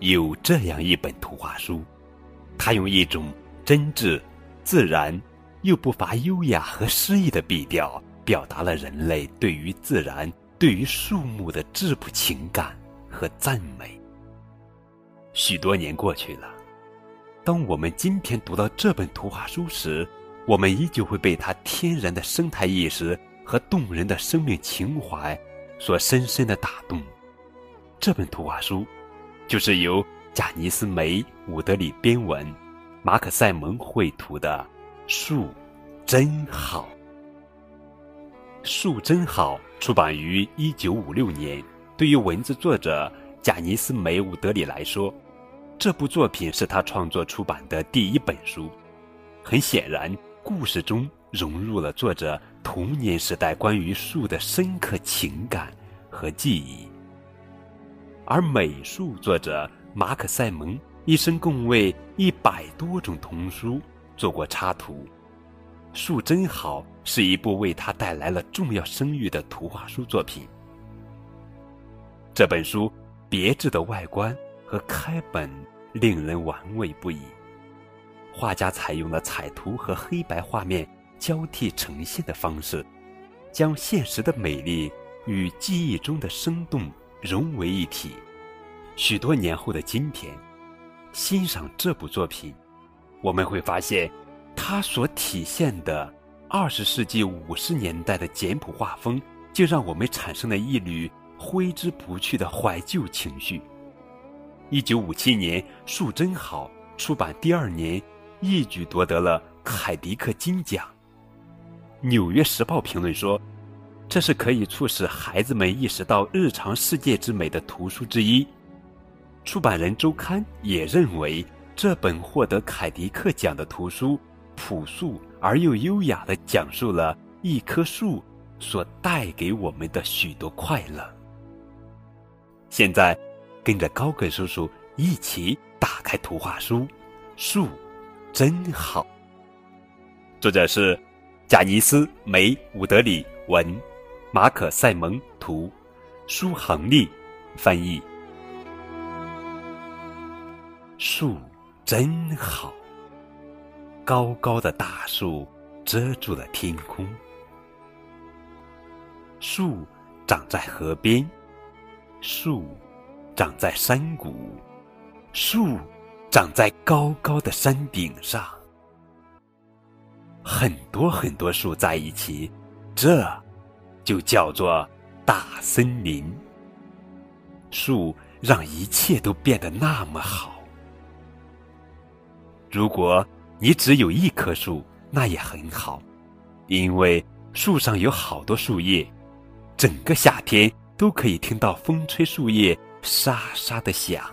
有这样一本图画书，它用一种真挚、自然又不乏优雅和诗意的笔调，表达了人类对于自然、对于树木的质朴情感和赞美。许多年过去了，当我们今天读到这本图画书时，我们依旧会被它天然的生态意识和动人的生命情怀所深深的打动。这本图画书。就是由贾尼斯·梅·伍德里编文，马可·塞蒙绘图的《树真好》。《树真好》出版于一九五六年。对于文字作者贾尼斯·梅·伍德里来说，这部作品是他创作出版的第一本书。很显然，故事中融入了作者童年时代关于树的深刻情感和记忆。而美术作者马可·塞蒙一生共为一百多种童书做过插图，《树真好》是一部为他带来了重要声誉的图画书作品。这本书别致的外观和开本令人玩味不已，画家采用了彩图和黑白画面交替呈现的方式，将现实的美丽与记忆中的生动。融为一体。许多年后的今天，欣赏这部作品，我们会发现，它所体现的二十世纪五十年代的简朴画风，就让我们产生了一缕挥之不去的怀旧情绪。一九五七年，《树真好》出版第二年，一举夺得了凯迪克金奖。《纽约时报》评论说。这是可以促使孩子们意识到日常世界之美的图书之一。出版人周刊也认为，这本获得凯迪克奖的图书，朴素而又优雅地讲述了一棵树所带给我们的许多快乐。现在，跟着高个叔叔一起打开图画书，《树真好》。作者是贾尼斯·梅·伍德里文。马可·塞蒙图，舒恒利翻译。树真好，高高的大树遮住了天空。树长在河边，树长在山谷，树长在高高的山顶上。很多很多树在一起，这。就叫做大森林。树让一切都变得那么好。如果你只有一棵树，那也很好，因为树上有好多树叶，整个夏天都可以听到风吹树叶沙沙的响。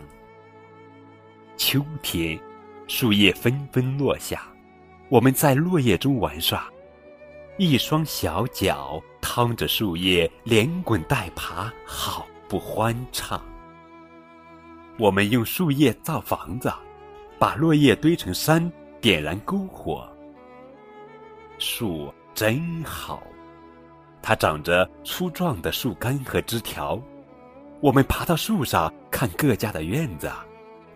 秋天，树叶纷纷落下，我们在落叶中玩耍，一双小脚。趟着树叶，连滚带爬，好不欢畅。我们用树叶造房子，把落叶堆成山，点燃篝火。树真好，它长着粗壮的树干和枝条。我们爬到树上看各家的院子，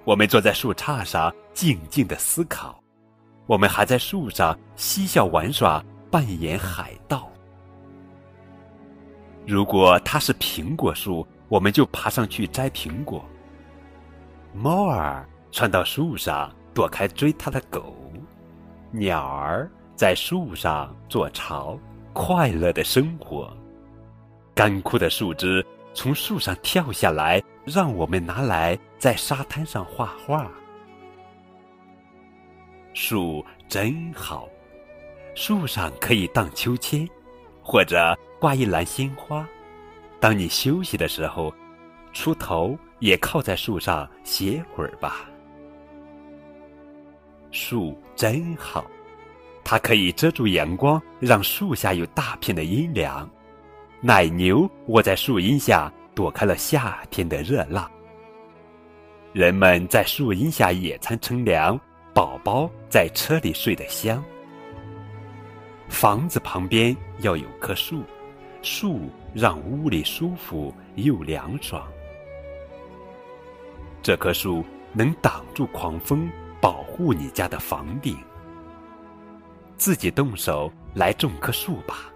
我们坐在树杈上静静的思考，我们还在树上嬉笑玩耍，扮演海盗。如果它是苹果树，我们就爬上去摘苹果。猫儿窜到树上躲开追它的狗，鸟儿在树上做巢，快乐的生活。干枯的树枝从树上跳下来，让我们拿来在沙滩上画画。树真好，树上可以荡秋千，或者。挂一篮鲜花，当你休息的时候，出头也靠在树上歇会儿吧。树真好，它可以遮住阳光，让树下有大片的阴凉。奶牛窝在树荫下，躲开了夏天的热浪。人们在树荫下野餐乘凉，宝宝在车里睡得香。房子旁边要有棵树。树让屋里舒服又凉爽。这棵树能挡住狂风，保护你家的房顶。自己动手来种棵树吧，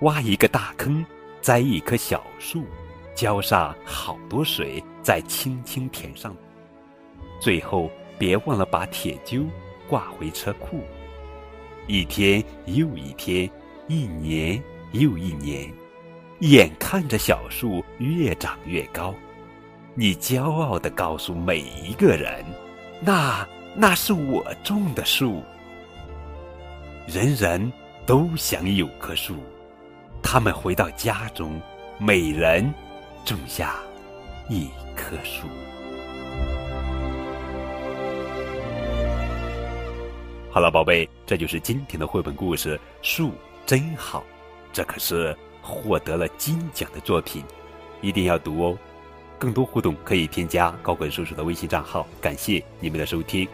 挖一个大坑，栽一棵小树，浇上好多水，再轻轻填上。最后，别忘了把铁锹挂回车库。一天又一天，一年又一年，眼看着小树越长越高，你骄傲地告诉每一个人：“那那是我种的树。”人人都想有棵树，他们回到家中，每人种下一棵树。好了，宝贝，这就是今天的绘本故事《树真好》，这可是获得了金奖的作品，一定要读哦。更多互动可以添加高滚叔叔的微信账号。感谢你们的收听。